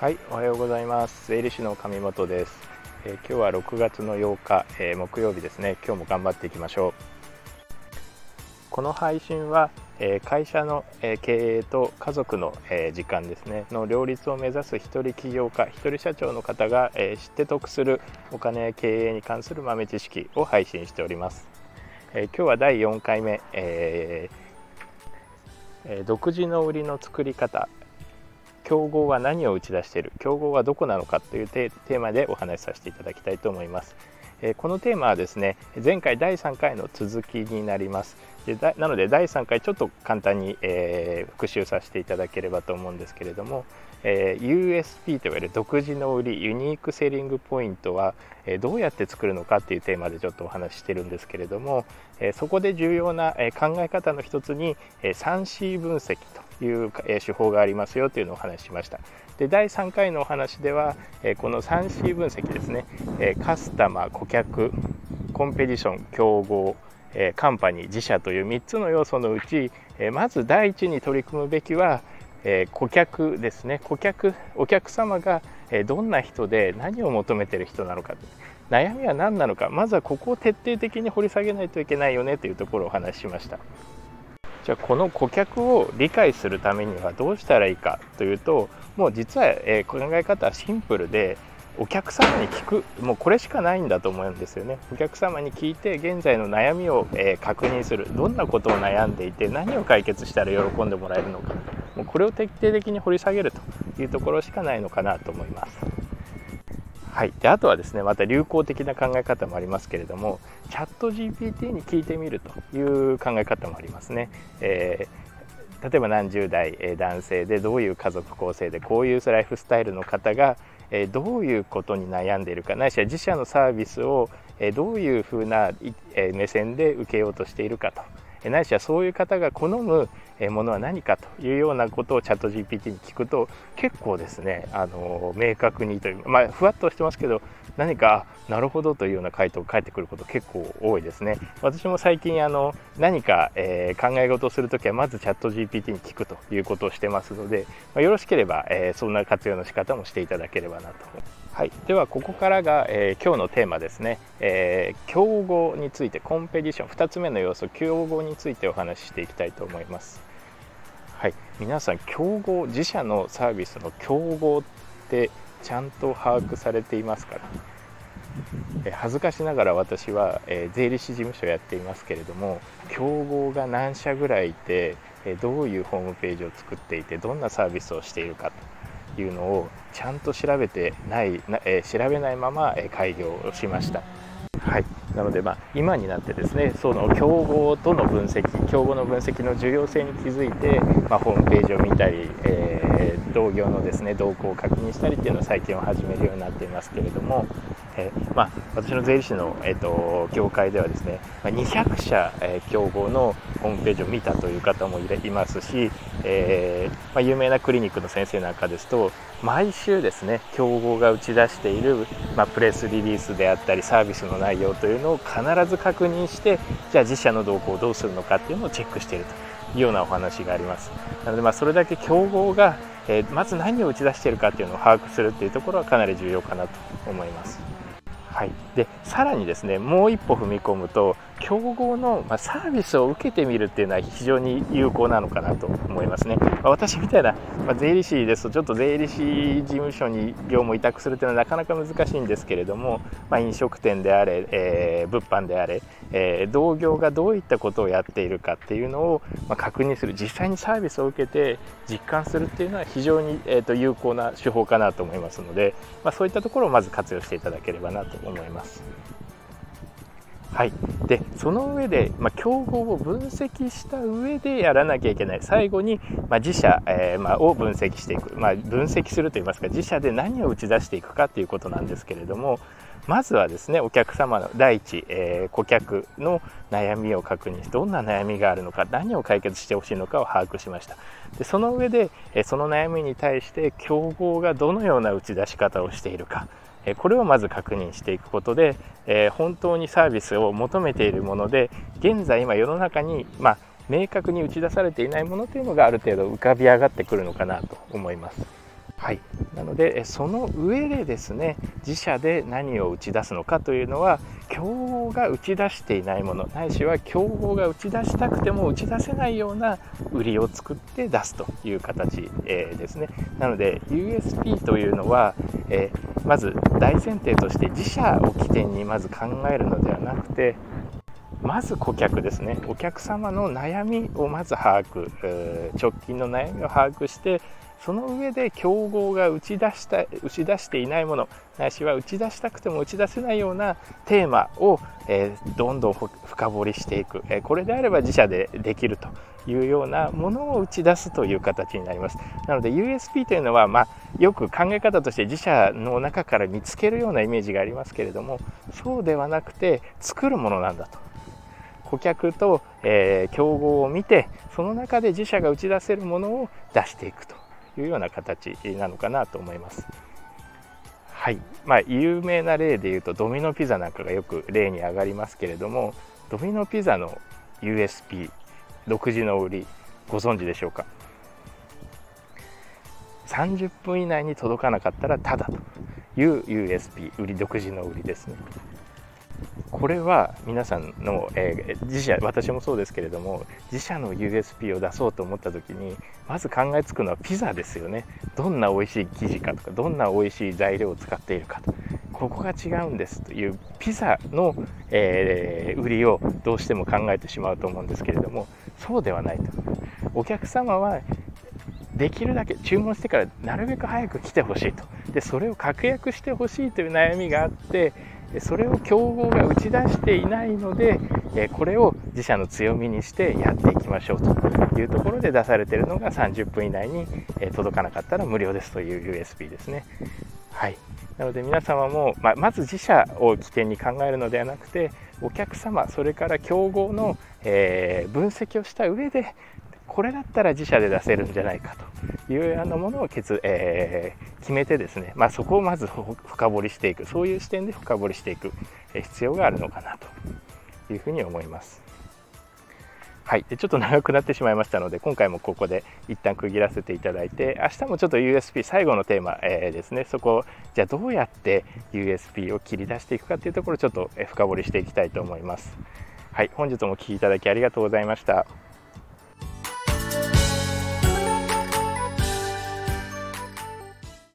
はい、おはようございます。税理士の上本です。えー、今日は6月の8日、えー、木曜日ですね。今日も頑張っていきましょう。この配信は、えー、会社の、え経営と家族の、え時間ですねの両立を目指す一人起業家、一人社長の方が、え知って得するお金や経営に関する豆知識を配信しております。え今日は第4回目、え独自の売りの作り方。競合は何を打ち出している？競合はどこなのかというテーマでお話しさせていただきたいと思います。えこのテーマはですね前回第3回の続きになります。でなので第3回ちょっと簡単に、えー、復習させていただければと思うんですけれども、えー、USP といわれる独自の売りユニークセリングポイントは、えー、どうやって作るのかっていうテーマでちょっとお話ししてるんですけれども、えそこで重要な、え考え方の一つに、え 3C 分析というえ手法がありますよというのをお話ししました。で第3回のお話ではえこの 3C 分析ですねえカスタマー顧客コンペティション競合カンパニー自社という3つの要素のうちまず第一に取り組むべきは顧客ですね。顧客お客様がえどんな人で何を求めてる人なのか。悩みは何なのか。まずはここを徹底的に掘り下げないといけないよね。というところをお話ししました。じゃあこの顧客を理解するためにはどうしたらいいか。というともう実は、え考え方はシンプルでお客様に聞く。もうこれしかないんだと思うんですよね。お客様に聞いて現在の悩みを、え確認する。どんなことを悩んでいて何を解決したら喜んでもらえるのか。もうこれを徹底的に掘り下げるというところしかないのかなと思います。はい、であとはですねまた流行的な考え方もありますけれどもチャット GPT に聞いてみるという考え方もありますね。えー、例えば何十代男性でどういう家族構成でこういうライフスタイルの方がどういうことに悩んでいるかないしは自社のサービスをどういうふうな目線で受けようとしているかとないしはそういう方が好むものは何かというようなことをチャット GPT に聞くと結構ですねあの明確にというまあふわっとしてますけど何かなるほどというような回答が返ってくること結構多いですね。私も最近あの何か、えー、考え事をするときはまずチャット GPT に聞くということをしてますので、まあ、よろしければ、えー、そんな活用の仕方もしていただければなと。はい、ではここからが、えー、今日のテーマですね、えー、競合についてコンペティション。2つ目の要素競合についてお話ししていきたいと思います。はい。皆さん競合自社のサービスの競合ってちゃんと把握されていますから、え恥ずかしながら私は、え、税理士事務所をやっていますけれども競合が何社ぐらいいて、えどういうホームページを作っていてどんなサービスをしているかいうのをちゃんと調べてないな、えー、調べないまま、え開業をしました。はい、なので、まあ、今になってですねその競合との分析競合の分析の重要性に気づいて、まあ、ホームページを見たり、えー、同業のですね動向を確認したりっていうのを最近は始めるようになっていますけれども、えー、まあ、私の税理士の、えーと、業界ではですね、200社、えー、競合のホームページを見たという方もいますし、え、まあ、有名なクリニックの先生なんかですと毎週ですね競合が打ち出している、まあ、プレスリリースであったりサービスの内容というのを必ず確認してじゃあ自社の動向をどうするのかっていうのをチェックしていると。いうようなお話があります。なのでまあそれだけ競合が、え、まず何を打ち出しているかっていうのを把握するっていうところはかなり重要かなと思います。はい、でさらにですねもう一歩踏み込むと競合の、まサービスを受けてみるっていうのは非常に有効なのかなと思いますね、まあ、私みたいな、まあ、税理士ですとちょっと税理士事務所に業務委託するというのはなかなか難しいんですけれども、まあ、飲食店であれ、えー、物販であれ、えー、同業がどういったことをやっているかっていうのを、ま確認する実際にサービスを受けて実感するっていうのは非常に、えーと、有効な手法かなと思いますので、まそういったところをまず活用していただければなと思います。はい、でその上で、まあ、競合を分析した上でやらなきゃいけない。最後に、まあ、自社、えー、まあ、を分析していく、ま分析するといいますか自社で何を打ち出していくかということなんですけれどもまずはですねお客様の第一、えー、顧客の悩みを確認してどんな悩みがあるのか何を解決してほしいのかを把握しました。でその上で、えその悩みに対して競合がどのような打ち出し方をしているか。これをまず確認していくことで、え本当にサービスを求めているもので現在今世の中に、まあ明確に打ち出されていないものというのがある程度浮かび上がってくるのかなと思います。はい、なのでその上でですね自社で何を打ち出すのかというのは競合が打ち出していないものないしは競合が打ち出したくても打ち出せないような売りを作って出すという形、えー、ですね。なので USP というのは、えー、まず大前提として自社を起点にまず考えるのではなくてまず顧客ですね。お客様の悩みをまず把握直近の悩みを把握してその上で競合が打ち出した打ち出していないものないしは打ち出したくても打ち出せないようなテーマを、えー、どんどん深掘りしていく、えー、これであれば自社でできるというようなものを打ち出すという形になります。なので USP というのは、まあ、よく考え方として自社の中から見つけるようなイメージがありますけれどもそうではなくて作るものなんだと。顧客と、えー、競合を見てその中で自社が打ち出せるものを出していくと。いうような形なのかなと思います。はい。まあ、有名な例でいうとドミノピザなんかがよく例に上がりますけれどもドミノピザの USP 独自の売りご存知でしょうか？30分以内に届かなかったらただという USP 売り独自の売りですね。これは皆さんの、えー、自社私もそうですけれども自社の USP を出そうと思った時にまず考えつくのはピザですよね。どんな美味しい生地かとかどんな美味しい材料を使っているかと。ここが違うんですというピザの、えー、売りをどうしても考えてしまうと思うんですけれどもそうではないと。お客様はできるだけ注文してからなるべく早く来てほしいと。でそれを確約してほしいという悩みがあってそれを競合が打ち出していないのでこれを自社の強みにしてやっていきましょうというところで出されているのが30分以内に届かなかったら無料ですという USB ですね。はいなので皆様も、ままず自社を起点に考えるのではなくてお客様それから競合の、えー、分析をした上でこれだったら自社で出せるんじゃないかというようなものを決,、えー、決めてですね、まあ、そこをまず深掘りしていくそういう視点で深掘りしていく必要があるのかなというふうに思います。はい、でちょっと長くなってしまいましたので今回もここで一旦区切らせていただいて明日もちょっと USB 最後のテーマ、えー、ですねそこじゃあどうやって USB を切り出していくかというところをちょっと深掘りしていきたいと思います。はい、本日もお聴きいただきありがとうございました。